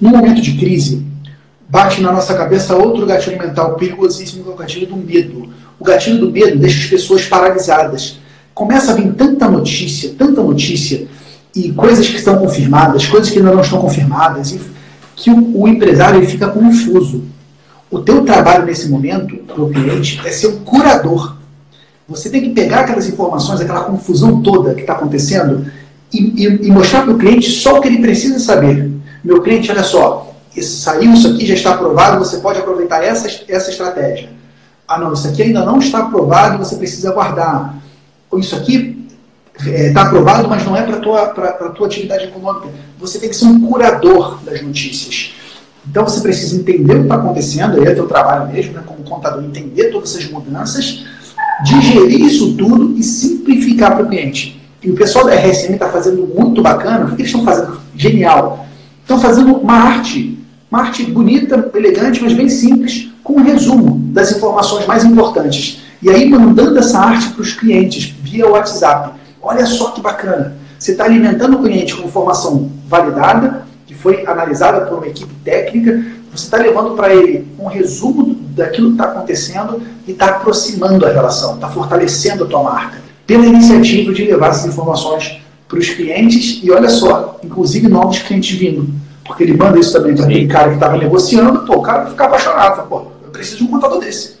No momento de crise, bate na nossa cabeça outro gatilho mental perigosíssimo, que é o gatilho do medo. O gatilho do medo deixa as pessoas paralisadas. Começa a vir tanta notícia, tanta notícia, e coisas que estão confirmadas, coisas que ainda não estão confirmadas, que o, o empresário fica confuso. O teu trabalho nesse momento, para o cliente, é ser um curador. Você tem que pegar aquelas informações, aquela confusão toda que está acontecendo e, e, e mostrar para o cliente só o que ele precisa saber. Meu cliente, olha só, saiu isso aqui, já está aprovado, você pode aproveitar essa, essa estratégia. Ah, não, isso aqui ainda não está aprovado, você precisa aguardar. Isso aqui está é, tá aprovado, mas não é para a tua, tua atividade econômica. Você tem que ser um curador das notícias. Então você precisa entender o que está acontecendo, aí é teu trabalho mesmo, né, como contador, entender todas essas mudanças, digerir isso tudo e simplificar para o cliente. E o pessoal da RSM está fazendo muito bacana, o que eles estão fazendo? Genial. Estão fazendo uma arte uma arte bonita, elegante, mas bem simples, com um resumo das informações mais importantes. E aí mandando essa arte para os clientes via WhatsApp. Olha só que bacana. Você está alimentando o cliente com informação validada, que foi analisada por uma equipe técnica, você está levando para ele um resumo daquilo que está acontecendo e está aproximando a relação, está fortalecendo a tua marca. Pela iniciativa de levar essas informações para os clientes e olha só, inclusive novos clientes vindo. Porque ele manda isso também para aquele cara que estava negociando, pô, o cara vai ficar apaixonado. Pô, eu preciso de um contador desse.